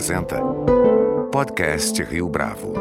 apresenta Podcast Rio Bravo.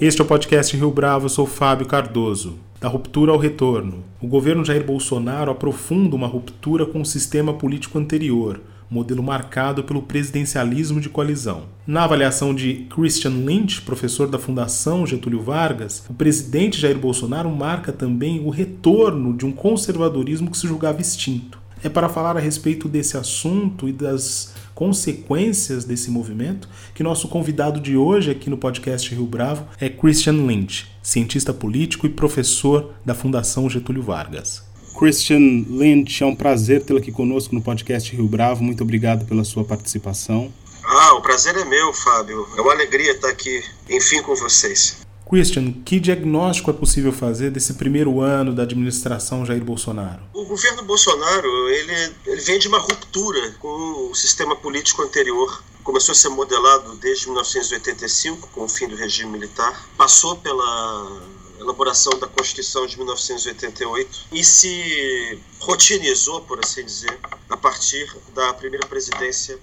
Este é o podcast Rio Bravo, eu sou Fábio Cardoso. Da ruptura ao retorno. O governo Jair Bolsonaro aprofunda uma ruptura com o sistema político anterior, modelo marcado pelo presidencialismo de coalizão. Na avaliação de Christian Lynch, professor da Fundação Getúlio Vargas, o presidente Jair Bolsonaro marca também o retorno de um conservadorismo que se julgava extinto. É para falar a respeito desse assunto e das consequências desse movimento que nosso convidado de hoje aqui no podcast Rio Bravo é Christian Lynch, cientista político e professor da Fundação Getúlio Vargas. Christian Lynch, é um prazer tê-lo aqui conosco no podcast Rio Bravo. Muito obrigado pela sua participação. Ah, o prazer é meu, Fábio. É uma alegria estar aqui, enfim, com vocês. Christian, que diagnóstico é possível fazer desse primeiro ano da administração Jair Bolsonaro? O governo Bolsonaro ele, ele vem de uma ruptura com o sistema político anterior. Começou a ser modelado desde 1985, com o fim do regime militar. Passou pela elaboração da Constituição de 1988 e se rotinizou, por assim dizer, a partir da primeira presidência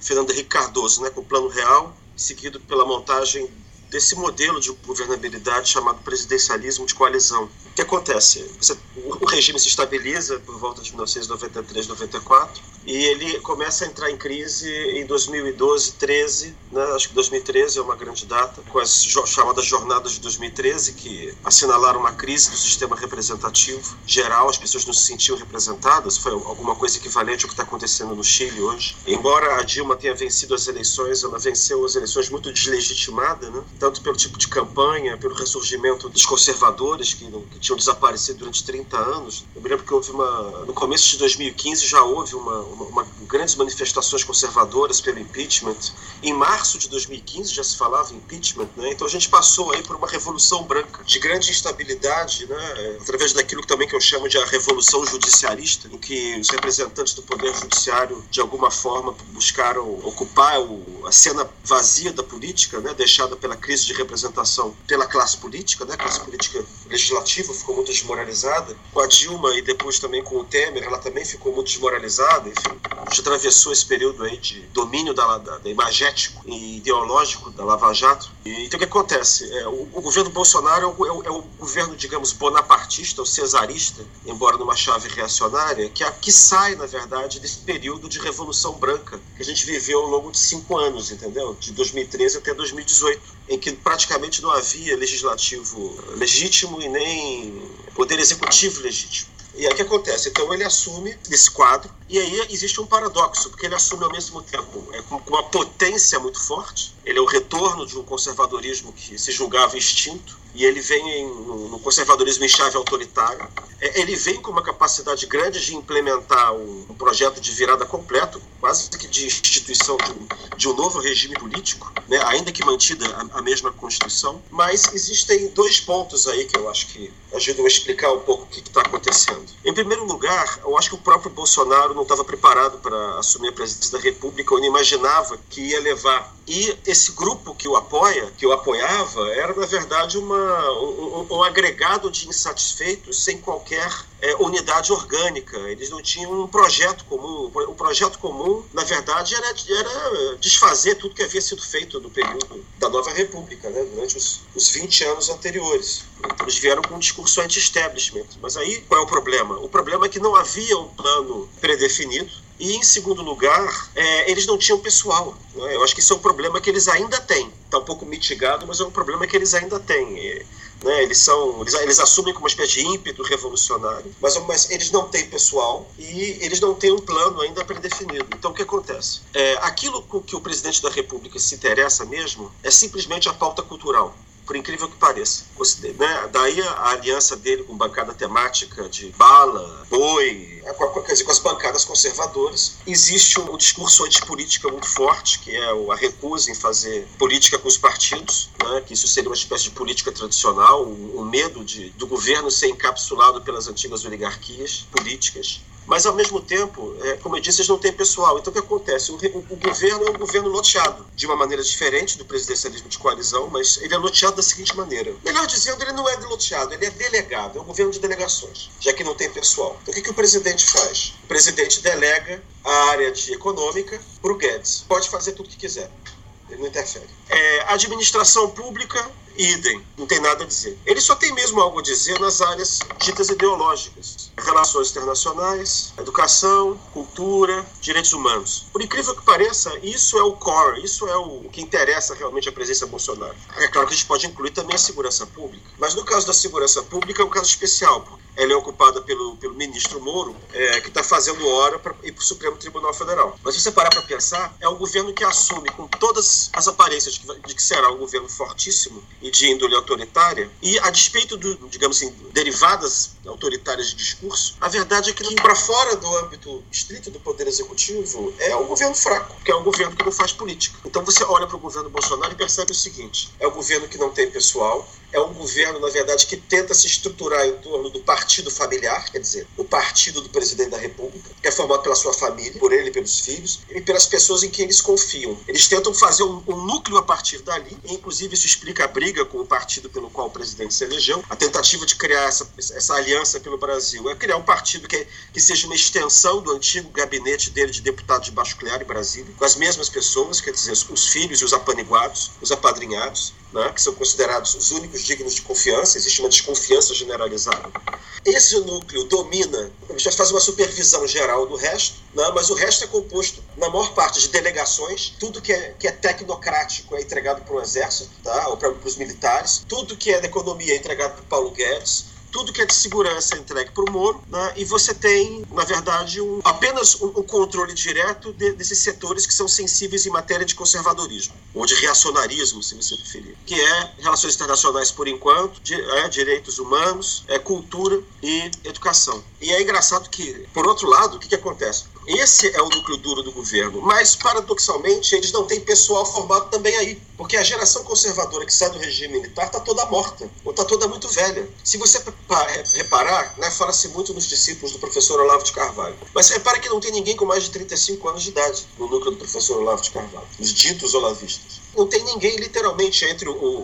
Fernando Henrique Cardoso, né, com o Plano Real, seguido pela montagem desse modelo de governabilidade chamado presidencialismo de coalizão. O que acontece? o regime se estabiliza por volta de 1993, 94 e ele começa a entrar em crise em 2012, 13, né? acho que 2013 é uma grande data, com as chamadas jornadas de 2013 que assinalaram uma crise do sistema representativo geral, as pessoas não se sentiam representadas, foi alguma coisa equivalente ao que está acontecendo no Chile hoje. Embora a Dilma tenha vencido as eleições, ela venceu as eleições muito deslegitimada, né? Tanto pelo tipo de campanha, pelo ressurgimento dos conservadores que, que tinham desaparecido durante 30 anos. Eu me lembro que houve uma. No começo de 2015 já houve uma, uma, uma grandes manifestações conservadoras pelo impeachment. Em março de 2015 já se falava impeachment, né? Então a gente passou aí por uma revolução branca de grande instabilidade, né? Através daquilo também que eu chamo de a revolução judiciarista, em que os representantes do poder judiciário de alguma forma buscaram ocupar o, a cena vazia da política, né? Deixada pela crise de representação pela classe política, né? A classe política legislativa ficou muito desmoralizada com a Dilma e depois também com o Temer, ela também ficou muito desmoralizada, enfim. A gente atravessou esse período aí de domínio da, da, da imagético e ideológico da Lava Jato. E, então o que acontece? É, o, o, governo Bolsonaro é o, é, o, é governo, digamos, bonapartista ou cesarista, embora numa chave reacionária, que, que sai, na verdade, desse período de Revolução Branca que a gente viveu ao longo de cinco anos, entendeu? De 2013 até 2018, em que praticamente não havia legislativo legítimo e nem poder executivo legítimo. E aí o que acontece? Então ele assume esse quadro, e aí existe um paradoxo, porque ele assume ao mesmo tempo é, com uma potência muito forte, ele é o retorno de um conservadorismo que se julgava extinto, e ele vem em, no conservadorismo em chave autoritária. É, ele vem com uma capacidade grande de implementar um, um projeto de virada completo, quase que de instituição de um, novo regime político, né, ainda que mantida a, a, mesma Constituição. Mas existem dois pontos aí que eu acho que ajudam a explicar um pouco o que está acontecendo. Em primeiro lugar, eu acho que o próprio Bolsonaro não estava preparado para assumir a presidência da República, ou não imaginava que ia levar. E esse grupo que o apoia, que o apoiava, era na verdade uma, um, um agregado de insatisfeitos sem qualquer é, unidade orgânica. Eles não tinham um projeto comum. O projeto comum, na verdade, era, era desfazer tudo que havia sido feito no período da Nova República, né, durante os, os 20 anos anteriores. Então, eles vieram com um discurso anti-establishment. Mas aí qual é o problema? O problema é que não havia um plano predefinido. E, em segundo lugar, é, eles não tinham pessoal. Né? Eu acho que isso é um problema que eles ainda têm. Está um pouco mitigado, mas é um problema que eles ainda têm. Né? Eles são, eles, eles assumem como uma espécie de ímpeto revolucionário, mas, mas eles não têm pessoal e eles não têm um plano ainda predefinido. Então o que acontece? É, aquilo com que o presidente da República se interessa mesmo é simplesmente a pauta cultural por incrível que pareça. Né? Daí a aliança dele com bancada temática de bala, boi, dizer, com as bancadas conservadoras. Existe um discurso antipolítica muito forte, que é a recusa em fazer política com os partidos, né? que isso seria uma espécie de política tradicional, o, medo de, do governo ser encapsulado pelas antigas oligarquias políticas mas ao mesmo tempo, é, como eu disse, eles não têm pessoal. Então o que acontece? O, o, o, governo é um governo loteado, de uma maneira diferente do presidencialismo de coalizão, mas ele é loteado da seguinte maneira. Melhor dizendo, ele não é loteado, ele é delegado, é um governo de delegações, já que não tem pessoal. Então o que, que o presidente faz? O presidente delega a área de econômica para o Guedes. Pode fazer tudo o que quiser. Ele não interfere. É, administração pública, idem, não tem nada a dizer. Ele só tem mesmo algo a dizer nas áreas ditas ideológicas: relações internacionais, educação, cultura, direitos humanos. Por incrível que pareça, isso é o core, isso é o que interessa realmente a presença Bolsonaro. É claro que a gente pode incluir também a segurança pública, mas no caso da segurança pública é um caso especial, ela é ocupada pelo, pelo ministro Moro, é, que está fazendo hora para ir para o Supremo Tribunal Federal. Mas se você parar para pensar, é um governo que assume com todas as aparências de que, de que será um governo fortíssimo e de índole autoritária, e a despeito do, digamos assim, derivadas autoritárias de discurso, a verdade é que para fora do âmbito estrito do poder executivo é um governo fraco, que é um governo que não faz política. Então você olha para o governo Bolsonaro e percebe o seguinte: é um governo que não tem pessoal, é um governo, na verdade, que tenta se estruturar em torno do partido familiar, quer dizer, o partido do presidente da República, que é formado pela sua família, por ele e pelos filhos, e pelas pessoas em quem eles confiam. Eles tentam fazer um, um núcleo a partir dali, e inclusive isso explica a briga com o partido pelo qual o presidente se elegeu, a tentativa de criar essa, essa aliança pelo Brasil, é criar um partido que, que seja uma extensão do antigo gabinete dele de deputado de Baixo Clear em Brasília, com as mesmas pessoas, quer dizer, os filhos e os apaniguados, os apadrinhados, né, que são considerados os únicos dignos de confiança, existe uma desconfiança generalizada. Esse núcleo domina, já faz uma supervisão geral do resto, né, mas o resto é composto, na maior parte, de delegações, tudo que é, que é tecnocrático é entregado para o exército, tá, ou para os militares, tudo que é da economia é entregado para o Paulo Guedes, tudo que é de segurança é entregue para o Moro, né? e você tem, na verdade, um, apenas um, um controle direto de, desses setores que são sensíveis em matéria de conservadorismo, ou de reacionarismo, se você preferir, que é relações internacionais por enquanto, de, é, direitos humanos, é, cultura e educação. E é engraçado que, por outro lado, o que, que acontece? Esse é o núcleo duro do governo, mas paradoxalmente eles não têm pessoal formado também aí, porque a geração conservadora que sai do regime militar está toda morta, ou está toda muito velha. Se você reparar, né, fala-se muito nos discípulos do professor Olavo de Carvalho, mas repara que não tem ninguém com mais de 35 anos de idade no núcleo do professor Olavo de Carvalho, os ditos olavistas. Não tem ninguém, literalmente, entre o, o,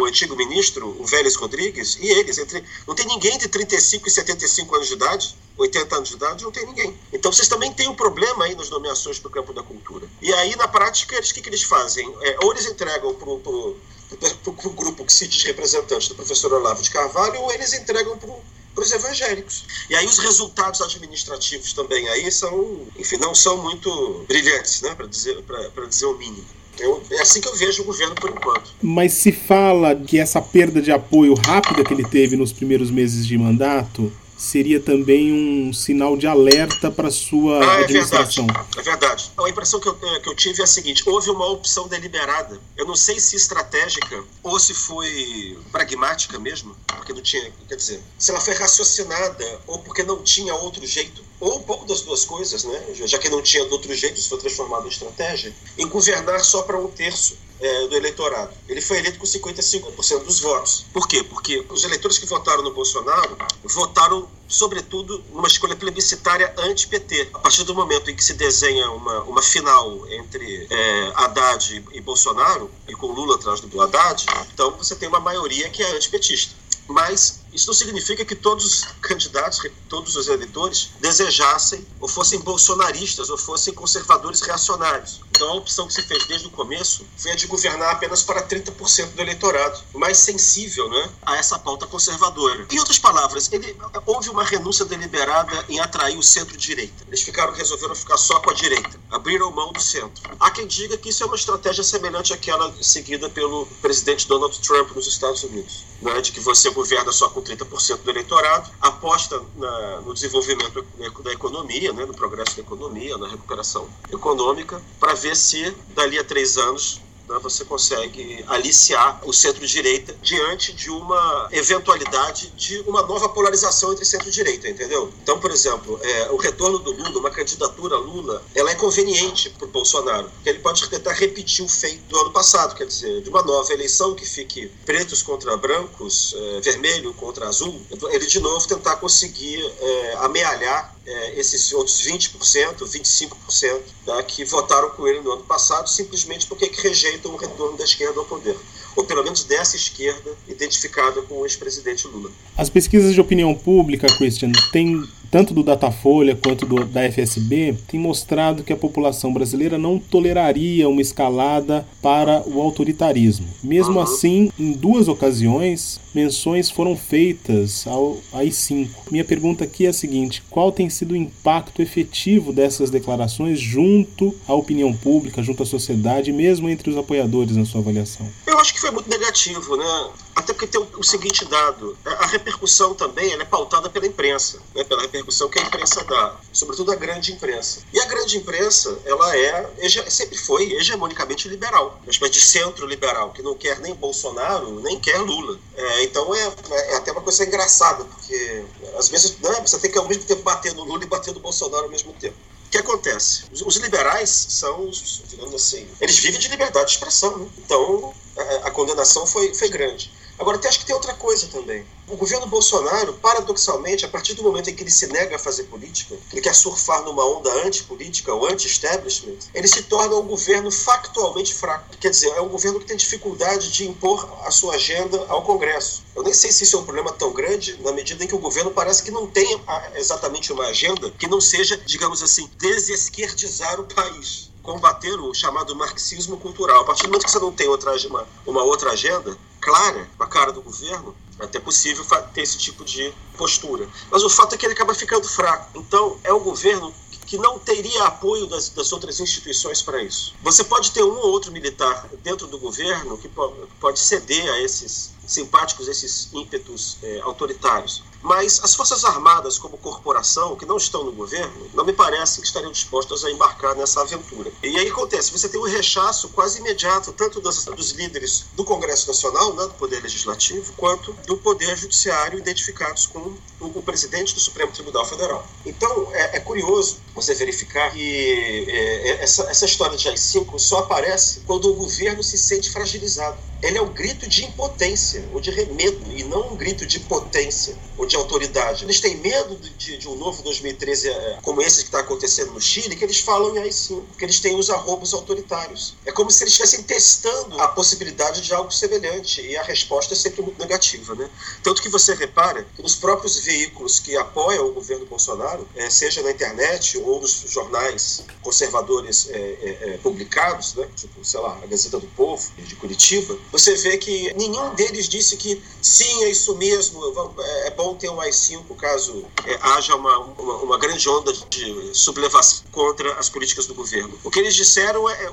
o antigo ministro, o Vélez Rodrigues, e eles, entre, não tem ninguém de 35 e 75 anos de idade 80 anos de idade, não tem ninguém. Então vocês também têm um problema aí nas nomeações para o campo da cultura. E aí, na prática, o que, que eles fazem? É, ou eles entregam para o grupo que se diz representante do professor Olavo de Carvalho, eles entregam para os evangélicos. E aí os resultados administrativos também aí são, enfim, não são muito brilhantes, né, para dizer, dizer o mínimo. Eu, é assim que eu vejo o governo por enquanto. Mas se fala que essa perda de apoio rápida que ele teve nos primeiros meses de mandato seria também um sinal de alerta para sua ah, é administração. Verdade, é verdade. A impressão que eu, é, que eu tive é a seguinte: houve uma opção deliberada. Eu não sei se estratégica ou se foi pragmática mesmo, porque não tinha. Quer dizer, se ela foi raciocinada ou porque não tinha outro jeito, ou um pouco das duas coisas, né? Já que não tinha outro jeito, isso foi transformado em estratégia, em governar só para um terço é, do eleitorado. Ele foi eleito com 55% dos votos. Por quê? Porque os eleitores que votaram no Bolsonaro votaram, sobretudo, numa escolha plebiscitária anti-PT. A partir do momento em que se desenha uma, uma final entre é, Haddad e Bolsonaro, e com Lula atrás do Haddad, então você tem uma maioria que é antipetista. Mas isso não significa que todos os candidatos, todos os eleitores desejassem ou fossem bolsonaristas ou fossem conservadores reacionários. Então a opção que se fez desde o começo foi a de governar apenas para 30% do eleitorado, mais sensível né, a essa pauta conservadora. Em outras palavras, ele, houve uma renúncia deliberada em atrair o centro-direita. Eles ficaram, resolveram ficar só com a direita, abriram mão do centro. Há quem diga que isso é uma estratégia semelhante àquela seguida pelo presidente Donald Trump nos Estados Unidos, né, de que você governa só com 30% do eleitorado, aposta na, no desenvolvimento da economia, né, no progresso da economia, na recuperação econômica, para ver se dali a três anos né, você consegue aliciar o centro-direita diante de uma eventualidade de uma nova polarização entre centro-direita, entendeu? Então, por exemplo, é, o retorno do Lula, uma candidatura Lula, ela é conveniente para o Bolsonaro, porque ele pode tentar repetir o feito do ano passado, quer dizer, de uma nova eleição que fique pretos contra brancos, é, vermelho contra azul, ele de novo tentar conseguir é, amealhar é, esses outros 20%, 25% né, que votaram com ele no ano passado, simplesmente porque rejeitam o retorno da esquerda ao poder. Ou pelo menos dessa esquerda identificada com o ex-presidente Lula. As pesquisas de opinião pública, Christian, têm tanto do Datafolha quanto do, da FSB, têm mostrado que a população brasileira não toleraria uma escalada para o autoritarismo. Mesmo assim, em duas ocasiões, menções foram feitas ao AI-5. Minha pergunta aqui é a seguinte: qual tem sido o impacto efetivo dessas declarações junto à opinião pública, junto à sociedade, mesmo entre os apoiadores na sua avaliação? Eu acho que foi muito negativo, né? Até porque tem o, seguinte dado: a, a repercussão também é pautada pela imprensa, né? pela repercussão que a imprensa dá, sobretudo a grande imprensa. E a grande imprensa, ela é, sempre foi hegemonicamente liberal, uma espécie de centro liberal, que não quer nem Bolsonaro, nem quer Lula. É, então é, é, até uma coisa engraçada, porque às vezes né, você tem que ao mesmo tempo bater no Lula e bater no Bolsonaro ao mesmo tempo. O que acontece? Os liberais são, digamos assim, eles vivem de liberdade de expressão, né? então a, a condenação foi, foi grande. Agora, acho que tem outra coisa também. O governo Bolsonaro, paradoxalmente, a partir do momento em que ele se nega a fazer política, ele quer surfar numa onda antipolítica ou anti-establishment, ele se torna um governo factualmente fraco. Quer dizer, é um governo que tem dificuldade de impor a sua agenda ao Congresso. Eu nem sei se isso é um problema tão grande, na medida em que o governo parece que não tem exatamente uma agenda que não seja, digamos assim, desesquerdizar o país combater o chamado marxismo cultural. A partir do momento que você não tem outra, uma, uma outra agenda, clara, a cara do governo, é até possível ter esse tipo de postura. Mas o fato é que ele acaba ficando fraco. Então, é um governo que não teria apoio das, das outras instituições para isso. Você pode ter um ou outro militar dentro do governo que pode ceder a esses simpáticos, esses ímpetos é, autoritários. Mas as Forças Armadas, como corporação, que não estão no governo, não me parece que estariam dispostas a embarcar nessa aventura. E aí acontece, você tem um rechaço quase imediato, tanto dos, líderes do Congresso Nacional, né, do Poder Legislativo, quanto do Poder Judiciário, identificados com o, o presidente do Supremo Tribunal Federal. Então, é, é curioso você verificar que é, é essa, essa história de AI-5 só aparece quando o governo se sente fragilizado. Ele é um grito de impotência, ou de remedo, e não um grito de potência, ou de de autoridade. Eles têm medo de, de um novo 2013 é, como esse que está acontecendo no Chile, que eles falam em AI-5, que eles têm os arrobos autoritários. É como se eles estivessem testando a possibilidade de algo semelhante, e a resposta é sempre muito negativa. Né? Tanto que você repara que nos próprios veículos que apoiam o governo Bolsonaro, é, seja na internet ou nos jornais conservadores é, é, é publicados, né? tipo, sei lá, a Gazeta do Povo, de Curitiba, você vê que nenhum deles disse que sim, é isso mesmo, é, é bom ter um AI-5 caso é, haja uma, uma, uma, grande onda de sublevação contra as políticas do governo. O que eles disseram, é,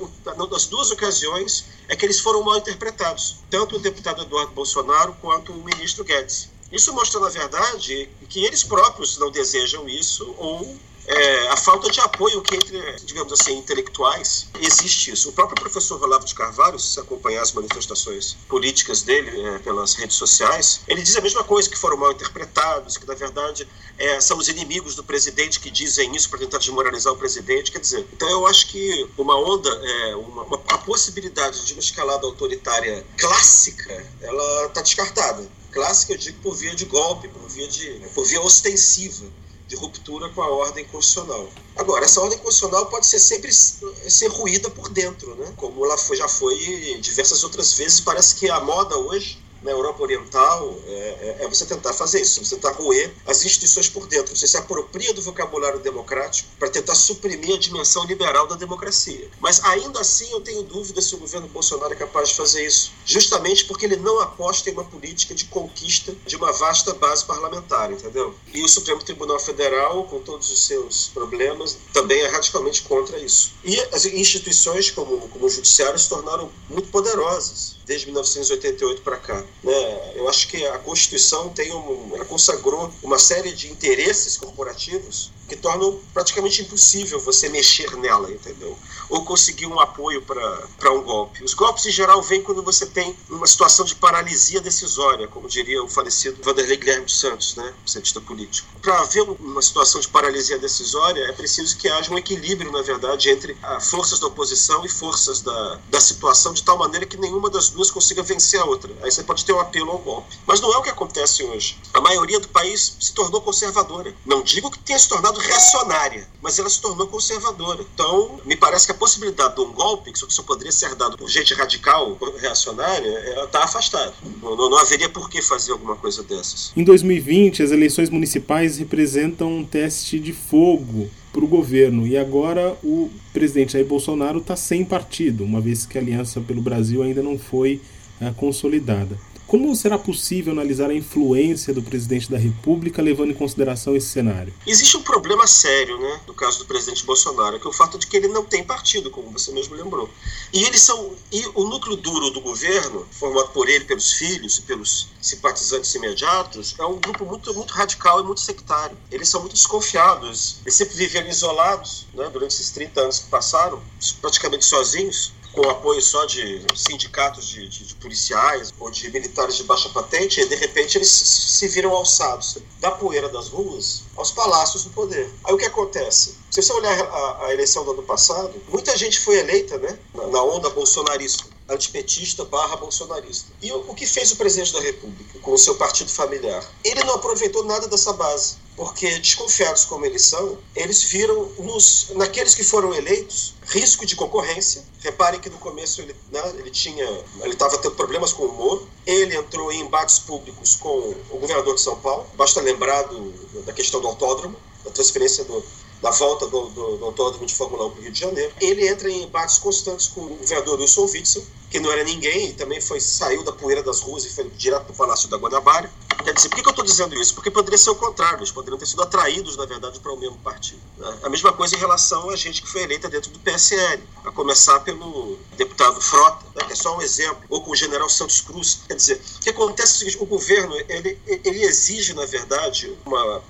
nas duas ocasiões, é que eles foram mal interpretados, tanto o deputado Eduardo Bolsonaro quanto o ministro Guedes. Isso mostra, na verdade, que eles próprios não desejam isso ou é, a falta de apoio que entre, digamos assim, intelectuais, existe isso. O próprio professor Olavo de Carvalho, se acompanhar as manifestações políticas dele é, pelas redes sociais, ele diz a mesma coisa, que foram mal interpretados, que na verdade é, são os inimigos do presidente que dizem isso para tentar desmoralizar o presidente. Quer dizer, então eu acho que uma onda, é, uma, uma, a possibilidade de uma escalada autoritária clássica, ela está descartada. Clássica, eu digo, por via de golpe, por via, de, por via ostensiva de ruptura com a ordem constitucional. Agora, essa ordem constitucional pode ser sempre ser ruída por dentro, né? como ela foi, já foi diversas outras vezes. Parece que a moda hoje na Europa Oriental é, é, é, você tentar fazer isso, você tentar roer as instituições por dentro. Você se apropria do vocabulário democrático para tentar suprimir a dimensão liberal da democracia. Mas ainda assim eu tenho dúvida se o governo Bolsonaro é capaz de fazer isso, justamente porque ele não aposta em uma política de conquista de uma vasta base parlamentar, entendeu? E o Supremo Tribunal Federal, com todos os seus problemas, também é radicalmente contra isso. E as instituições como, como o Judiciário se tornaram muito poderosas desde 1988 para cá. Né? Eu acho que a Constituição tem um, ela consagrou uma série de interesses corporativos que tornam praticamente impossível você mexer nela, entendeu? Ou conseguir um apoio para um golpe. Os golpes, em geral, vêm quando você tem uma situação de paralisia decisória, como diria o falecido Vanderlei Guilherme dos Santos, né, cientista político. Para haver uma situação de paralisia decisória, é preciso que haja um equilíbrio, na verdade, entre ah, forças da oposição e forças da, da situação, de tal maneira que nenhuma das duas consiga vencer a outra. Aí você pode ter um apelo ao golpe. Mas não é o que acontece hoje. A maioria do país se tornou conservadora. Não digo que tenha se tornado reacionária, mas ela se tornou conservadora. Então, me parece que a possibilidade de um golpe, que só poderia ser dado por gente radical, reacionária, está afastada. Não, não, haveria por que fazer alguma coisa dessas. Em 2020, as eleições municipais representam um teste de fogo para o governo. E agora o presidente Jair Bolsonaro está sem partido, uma vez que a Aliança pelo Brasil ainda não foi é, consolidada. Como será possível analisar a influência do presidente da República levando em consideração esse cenário? Existe um problema sério, né, no caso do presidente Bolsonaro, que é o fato de que ele não tem partido, como você mesmo lembrou. E eles são e o núcleo duro do governo, formado por ele, pelos filhos e pelos simpatizantes imediatos, é um grupo muito muito radical e muito sectário. Eles são muito desconfiados. Eles sempre viveram isolados, né, durante esses 30 anos que passaram, praticamente sozinhos com apoio só de sindicatos de, de, de, policiais ou de militares de baixa patente, e de repente eles se viram alçados da poeira das ruas aos palácios do poder. Aí o que acontece? Se você olhar a, a eleição do ano passado, muita gente foi eleita né, na, na onda bolsonarista antipetista barra bolsonarista. E o, que fez o presidente da República com o seu partido familiar? Ele não aproveitou nada dessa base, porque desconfiados como eles são, eles viram nos, naqueles que foram eleitos risco de concorrência. Reparem que no começo ele, né, ele tinha, ele estava tendo problemas com o Moro. Ele entrou em embates públicos com o governador de São Paulo. Basta lembrar do, da questão do autódromo, da transferência do, da volta do, do, do Autódromo de Fórmula 1 para o Rio de Janeiro. Ele entra em embates constantes com o governador Wilson Witzel, que não era ninguém e também foi, saiu da poeira das ruas e foi direto para o Palácio da Guanabara. Quer dizer, por que, eu estou dizendo isso? Porque poderia ser o contrário, eles poderiam ter sido atraídos, na verdade, para o mesmo partido. Né? A mesma coisa em relação a gente que foi eleita dentro do PSL, a começar pelo deputado Frota, né, que é só um exemplo, ou com o general Santos Cruz. Quer dizer, o que acontece é o seguinte, o governo, ele, ele exige, na verdade,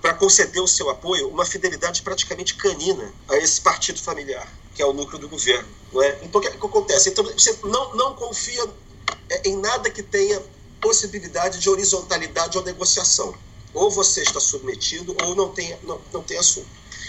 para conceder o seu apoio, uma fidelidade praticamente canina a esse partido familiar que é o núcleo do governo. Não é? Então, o que, é que acontece? Então, você não, não confia é, em nada que tenha possibilidade de horizontalidade ou negociação. Ou você está submetido ou não tem, não, não tem assunto.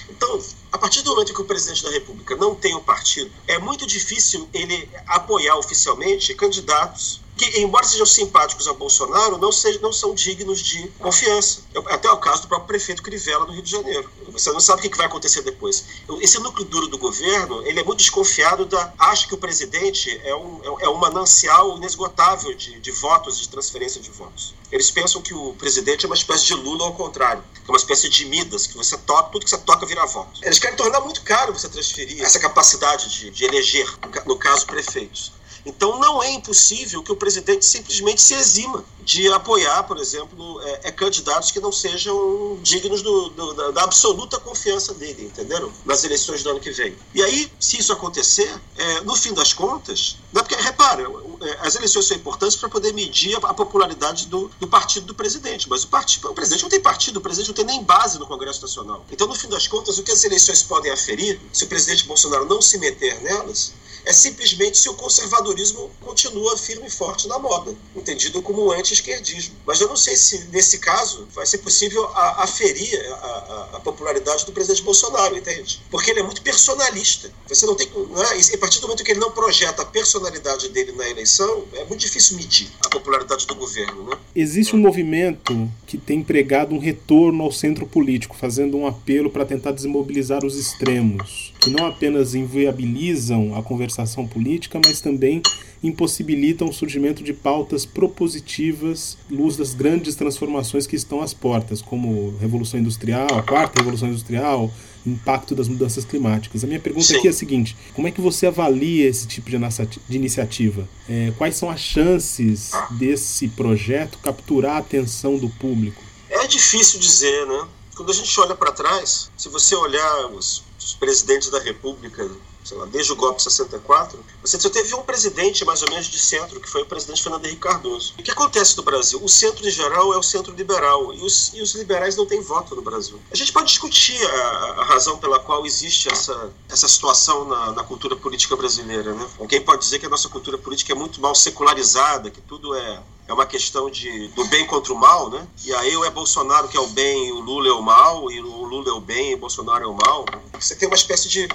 Então, a partir do momento que o presidente da República não tem um partido, é muito difícil ele apoiar oficialmente candidatos que, embora sejam simpáticos ao Bolsonaro, não, sejam, não são dignos de confiança. Até o caso do próprio prefeito Crivella no Rio de Janeiro. Você não sabe o que vai acontecer depois. Esse núcleo duro do governo, ele é muito desconfiado da... Acha que o presidente é um, é, é um manancial inesgotável de, de votos, de transferência de votos. Eles pensam que o presidente é uma espécie de Lula ao contrário, que é uma espécie de Midas, que você toca, tudo que você toca vira voto. Eles querem tornar muito caro você transferir essa capacidade de, de eleger, no caso, prefeitos. Então não é impossível que o presidente simplesmente se exima de apoiar, por exemplo, é, é candidatos que não sejam dignos do, do, da, da, absoluta confiança dele, entenderam? Nas eleições do ano que vem. E aí, se isso acontecer, é, no fim das contas, não é porque, repara, é, as eleições são importantes para poder medir a, a popularidade do, do, partido do presidente, mas o, partido, o presidente não tem partido, o presidente não tem nem base no Congresso Nacional. Então, no fim das contas, o que as eleições podem aferir, se o presidente Bolsonaro não se meter nelas, é simplesmente se o conservadorismo continua firme e forte na moda, entendido como anti-esquerdismo. Mas eu não sei se, nesse caso, vai ser possível aferir a, a, a, popularidade do presidente Bolsonaro, entende? Porque ele é muito personalista. Você não tem. Não é? E a partir do momento que ele não projeta a personalidade dele na eleição, é muito difícil medir a popularidade do governo. Né? Existe um movimento que tem pregado um retorno ao centro político, fazendo um apelo para tentar desmobilizar os extremos, que não apenas inviabilizam a conversação política, mas também impossibilitam o surgimento de pautas propositivas, luz das grandes transformações que estão às portas, como Revolução Industrial, a quarta Revolução Industrial, impacto das mudanças climáticas. A minha pergunta Sim. aqui é a seguinte: como é que você avalia esse tipo de, de iniciativa? É, quais são as chances desse projeto capturar a atenção do público? É difícil dizer, né? Quando a gente olha para trás, se você olhar os, os presidentes da República sei lá, desde o golpe de 64, você só teve um presidente mais ou menos de centro, que foi o presidente Fernando Henrique Cardoso. O que acontece no Brasil? O centro, em geral, é o centro liberal, e os, e os liberais não têm voto no Brasil. A gente pode discutir a, a razão pela qual existe essa, essa situação na, na, cultura política brasileira. Né? Alguém pode dizer que a nossa cultura política é muito mal secularizada, que tudo é é uma questão de, do bem contra o mal, né? E aí ou é Bolsonaro que é o bem e o Lula é o mal, e o Lula é o bem e o Bolsonaro é o mal. Você tem uma espécie de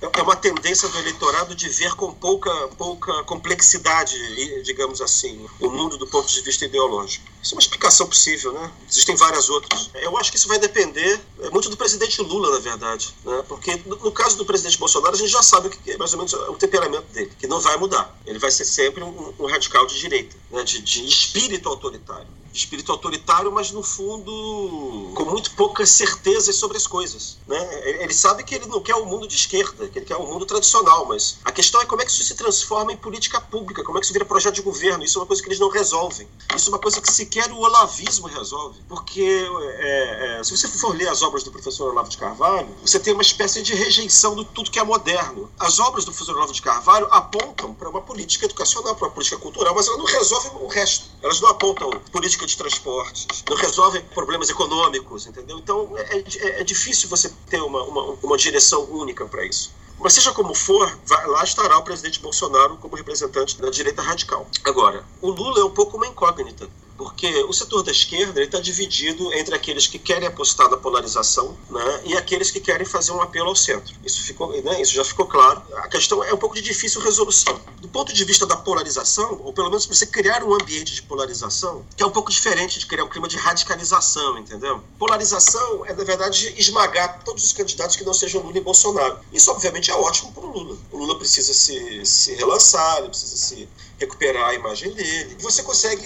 é uma tendência do eleitorado de ver com pouca, pouca complexidade, digamos assim, o mundo do ponto de vista ideológico. Isso é uma explicação possível, né? Existem várias outras. Eu acho que isso vai depender é, muito do presidente Lula, na verdade, né? Porque no caso do presidente Bolsonaro, a gente já sabe o que é mais ou menos o temperamento dele, que não vai mudar. Ele vai ser sempre um, um radical de direita, né? de, de espírito autoritário espírito autoritário, mas no fundo com muito poucas certezas sobre as coisas. Né? Ele sabe que ele não quer o mundo de esquerda, que ele quer o mundo tradicional, mas a questão é como é que isso se transforma em política pública, como é que isso vira projeto de governo. Isso é uma coisa que eles não resolvem. Isso é uma coisa que sequer o olavismo resolve. Porque é, é, se você for ler as obras do professor Olavo de Carvalho, você tem uma espécie de rejeição de tudo que é moderno. As obras do professor Olavo de Carvalho apontam para uma política educacional, para uma política cultural, mas elas não resolvem o resto. Elas não apontam política política de transportes, não resolve problemas econômicos, entendeu? Então é, é, é difícil você ter uma, uma, uma direção única para isso. Mas seja como for, vai, lá estará o presidente Bolsonaro como representante da direita radical. Agora, o Lula é um pouco uma incógnita porque o setor da esquerda está dividido entre aqueles que querem apostar na polarização né, e aqueles que querem fazer um apelo ao centro. Isso, ficou, né, isso já ficou claro. A questão é um pouco de difícil resolução. Do ponto de vista da polarização, ou pelo menos você criar um ambiente de polarização, que é um pouco diferente de criar um clima de radicalização, entendeu? Polarização é, na verdade, esmagar todos os candidatos que não sejam Lula e Bolsonaro. Isso, obviamente, é ótimo para o Lula. O Lula precisa se, se relançar, ele precisa se recuperar a imagem dele. Você consegue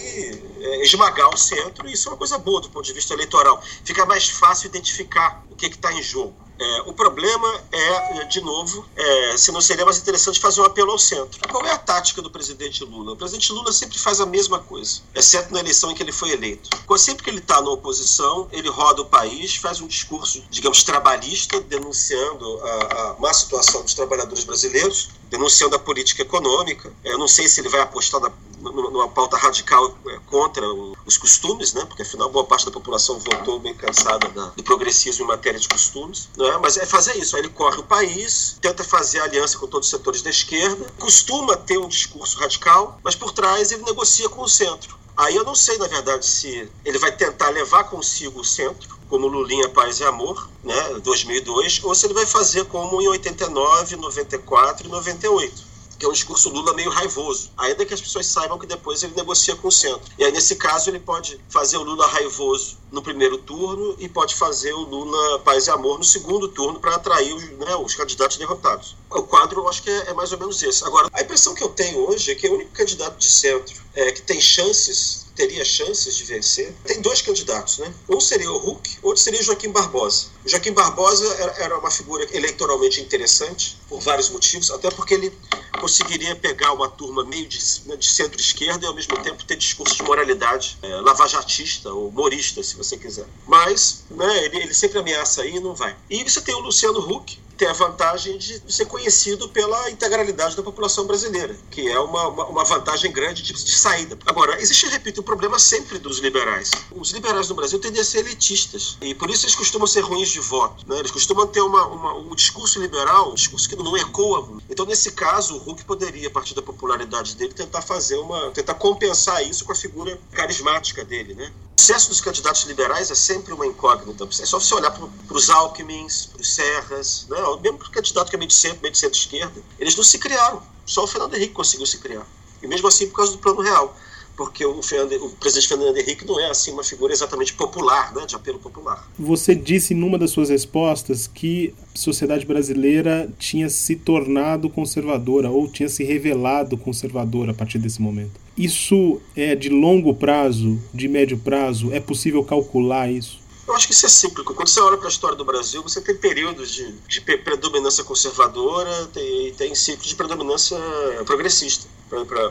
é, esmagar o centro e isso é uma coisa boa do ponto de vista eleitoral. Fica mais fácil identificar que está em jogo. É, o problema é, de novo, é, se não seria mais interessante fazer um apelo ao centro. Qual é a tática do presidente Lula? O presidente Lula sempre faz a mesma coisa, exceto na eleição em que ele foi eleito. Sempre que ele está na oposição, ele roda o país, faz um discurso, digamos, trabalhista, denunciando a, a má situação dos trabalhadores brasileiros, denunciando a política econômica. Eu não sei se ele vai apostar na numa pauta radical é, contra os costumes, né? porque afinal boa parte da população votou bem cansada do progressismo em matéria de costumes. Né? Mas é fazer isso, aí ele corre o país, tenta fazer aliança com todos os setores da esquerda, costuma ter um discurso radical, mas por trás ele negocia com o centro. Aí eu não sei, na verdade, se ele vai tentar levar consigo o centro, como Lulinha Paz e Amor, né, 2002, ou se ele vai fazer como em 89, 94 e 98 que é um discurso Lula meio raivoso, ainda que as pessoas saibam que depois ele negocia com o centro. E aí, nesse caso, ele pode fazer o Lula raivoso no primeiro turno e pode fazer o Lula paz e amor no segundo turno para atrair os, né, os, candidatos derrotados. O quadro, eu acho que é, é, mais ou menos esse. Agora, a impressão que eu tenho hoje é que o único candidato de centro é, que tem chances teria chances de vencer. Tem dois candidatos, né? Um seria o Huck, outro seria Joaquim Barbosa. O Joaquim Barbosa era uma figura eleitoralmente interessante, por vários motivos, até porque ele conseguiria pegar uma turma meio de, de centro-esquerda e ao mesmo tempo ter discurso de moralidade é, lavajatista ou morista, se você quiser. Mas né, ele, ele sempre ameaça aí e não vai. E você tem o Luciano Huck, tem a vantagem de ser conhecido pela integralidade da população brasileira, que é uma, uma, uma vantagem grande de, de, saída. Agora, existe, repito, um problema sempre dos liberais. Os liberais no Brasil tendem a ser elitistas, e por isso eles costumam ser ruins de voto. Né? Eles costumam ter uma, uma, um discurso liberal, um discurso que não ecoa. Então, nesse caso, o Huck poderia, a partir da popularidade dele, tentar fazer uma. tentar compensar isso com a figura carismática dele. Né? O sucesso dos candidatos liberais é sempre uma incógnita. É só você olhar para os Alckmins, para os Serras, né? mesmo o candidato que é meio de centro, meio de centro-esquerda, eles não se criaram. Só o Fernando Henrique conseguiu se criar. E mesmo assim por causa do Plano Real. Porque o, Fernando, o presidente Fernando Henrique não é assim uma figura exatamente popular, né, de apelo popular. Você disse numa das suas respostas que a sociedade brasileira tinha se tornado conservadora ou tinha se revelado conservadora a partir desse momento. Isso é de longo prazo, de médio prazo? É possível calcular isso? Eu acho que isso é cíclico. Quando você olha para a história do Brasil, você tem períodos de, de predominância conservadora tem, tem ciclos de predominância progressista,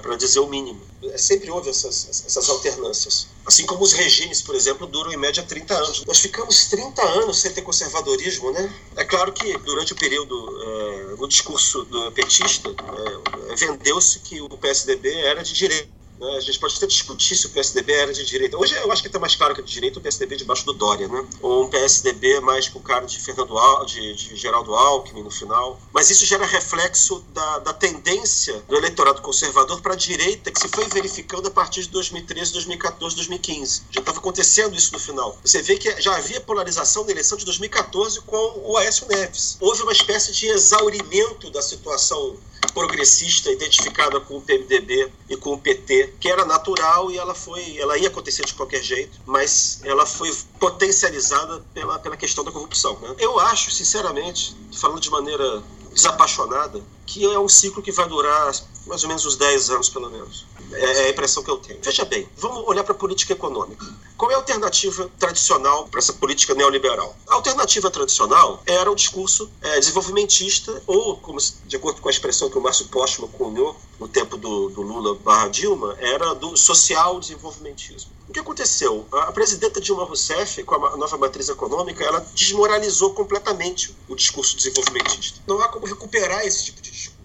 para dizer o mínimo. É, sempre houve essas, essas alternâncias. Assim como os regimes, por exemplo, duram em média 30 anos. Nós ficamos 30 anos sem ter conservadorismo, né? É claro que durante o período, é, no discurso do petista, é, vendeu-se que o PSDB era de direita Né? A gente pode até discutir se o PSDB era de direita. Hoje eu acho que está mais claro que é de direita o PSDB debaixo do Dória, né? Ou um PSDB mais com o cara de Fernando Al, de, de Geraldo Alckmin no final. Mas isso gera reflexo da, da tendência do eleitorado conservador para a direita que se foi verificando a partir de 2013, 2014, 2015. Já estava acontecendo isso no final. Você vê que já havia polarização na eleição de 2014 com o Aécio Neves. Houve uma espécie de exaurimento da situação progressista identificada com o PMDB e com o PT, que era natural e ela foi, ela ia acontecer de qualquer jeito, mas ela foi potencializada pela, pela questão da corrupção. Né? Eu acho, sinceramente, falando de maneira desapaixonada, que é um ciclo que vai durar mais ou menos uns 10 anos, pelo menos. É, é a impressão que eu tenho. Veja bem, vamos olhar para a política econômica. Qual é a alternativa tradicional para essa política neoliberal? A alternativa tradicional era o discurso é, desenvolvimentista, ou, como, de acordo com a expressão que o Márcio Postman cunhou no tempo do, do Lula barra Dilma, era do social desenvolvimentismo. O que aconteceu? A presidenta Dilma Rousseff, com a nova matriz econômica, ela desmoralizou completamente o discurso desenvolvimentista. Não há como recuperar esse tipo de discurso.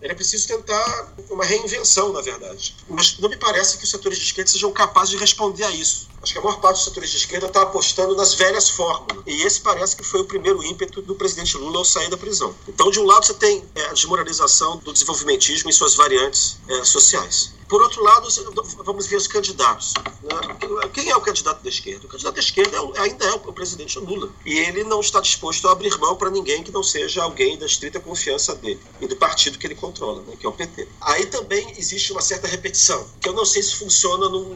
Era preciso tentar uma reinvenção, na verdade. Mas não me parece que os setores de esquerda sejam capazes de responder a isso. Acho que a maior parte dos setores de esquerda está apostando nas velhas fórmulas. E esse parece que foi o primeiro ímpeto do presidente Lula ao sair da prisão. Então, de um lado, você tem é, a desmoralização do desenvolvimentismo em suas variantes é, sociais. Por outro lado, vamos ver os candidatos. Né? Quem é o candidato da esquerda? O candidato da esquerda é ainda é o presidente Lula. E ele não está disposto a abrir mão para ninguém que não seja alguém da estrita confiança dele e do partido que ele controla, né? que é o PT. Aí também existe uma certa repetição, que eu não sei se funciona num,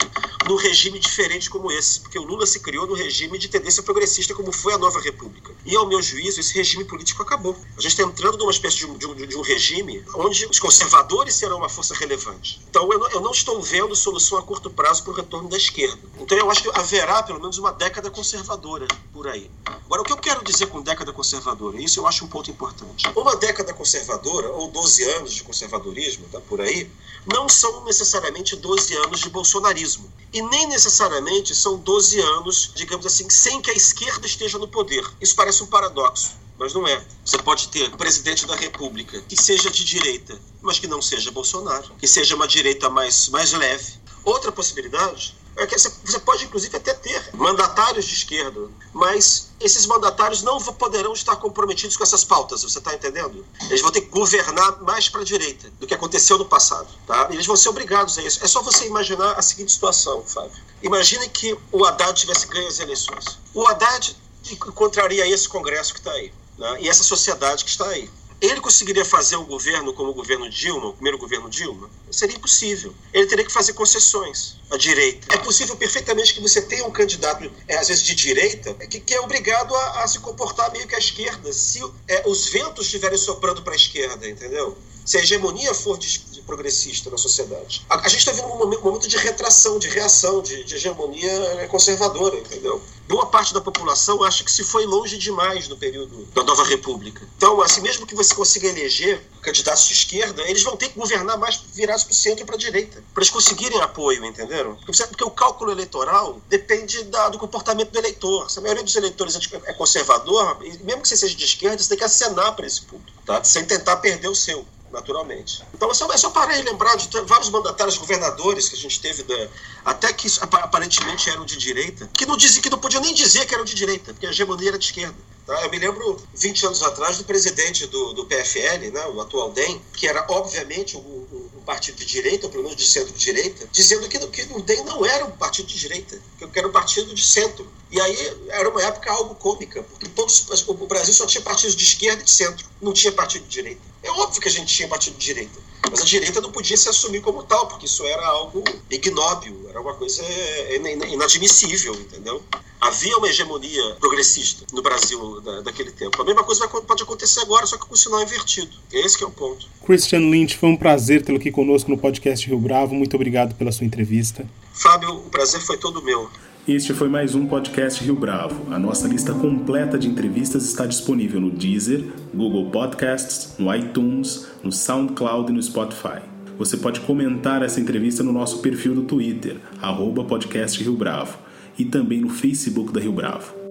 num regime diferente como esse, porque o Lula se criou no regime de tendência progressista, como foi a nova República. E, ao meu juízo, esse regime político acabou. A gente está entrando numa espécie de um, de, um, de um, regime onde os conservadores serão uma força relevante. Então, eu não, eu não estou vendo solução a curto prazo para o retorno da esquerda. Então, eu acho que haverá pelo menos uma década conservadora por aí. Agora, o que eu quero dizer com década conservadora? Isso eu acho um ponto importante. Uma década conservadora, ou 12 anos de conservadorismo, tá por aí, não são necessariamente 12 anos de bolsonarismo. E nem necessariamente são 12 anos, digamos assim, sem que a esquerda esteja no poder. Isso parece um paradoxo mas não é. Você pode ter um presidente da República que seja de direita, mas que não seja Bolsonaro, que seja uma direita mais, mais leve. Outra possibilidade você pode, inclusive, até ter mandatários de esquerda, mas esses mandatários não poderão estar comprometidos com essas pautas, você está entendendo? Eles vão ter que governar mais para a direita do que aconteceu no passado. Tá? Eles vão ser obrigados a isso. É só você imaginar a seguinte situação, Fábio. Imagine que o Haddad tivesse ganho as eleições. O Haddad encontraria esse Congresso que está aí, né? e essa sociedade que está aí. Ele conseguiria fazer um governo como o governo Dilma, o primeiro governo Dilma? Seria impossível. Ele teria que fazer concessões à direita. É possível perfeitamente que você tenha um candidato, é, às vezes de direita, que, que é obrigado a, a, se comportar meio que à esquerda, se é, os ventos estiverem soprando para a esquerda, entendeu? Se a hegemonia for progressista na sociedade. A, a gente está vendo um momento, um momento, de retração, de reação, de, de hegemonia é, conservadora, entendeu? boa parte da população acha que se foi longe demais no período da Nova República. Então, assim, mesmo que você consiga eleger candidatos de esquerda, eles vão ter que governar mais virados para o centro e para a direita, para eles conseguirem apoio, entenderam? Porque o cálculo eleitoral depende da, do comportamento do eleitor. Se a maioria dos eleitores é conservador, mesmo que você seja de esquerda, você tem que acenar para esse público, tá? sem tentar perder o seu naturalmente. Então é só, é só parar e lembrar de vários mandatários governadores que a gente teve, da, até que aparentemente eram de direita, que não, dizia, que não podiam nem dizer que eram de direita, porque a hegemonia era de esquerda. Tá? Eu me lembro, 20 anos atrás, do presidente do, do PFL, né, o atual DEM, que era obviamente um partido de direita, pelo menos de centro-direita, dizendo que, que o DEM não era um partido de direita, que era um partido de centro. E aí era uma época algo cômica, porque todos, o Brasil só tinha partidos de esquerda e de centro, não tinha partido de direita. É óbvio que a gente tinha partido de direita, mas a direita não podia se assumir como tal, porque isso era algo ignóbil, era uma coisa inadmissível, entendeu? Havia uma hegemonia progressista no Brasil da, daquele tempo. A mesma coisa vai, pode acontecer agora, só que com o sinal invertido. Esse que é o ponto. Christian Lynch, foi um prazer tê-lo aqui conosco no podcast Rio Bravo. Muito obrigado pela sua entrevista. Fábio, o prazer foi todo meu. Este foi mais um podcast Rio Bravo. A nossa lista completa de entrevistas está disponível no Deezer, Google Podcasts, no iTunes, no SoundCloud e no Spotify. Você pode comentar essa entrevista no nosso perfil do Twitter, arroba podcast Rio Bravo, e também no Facebook da Rio Bravo.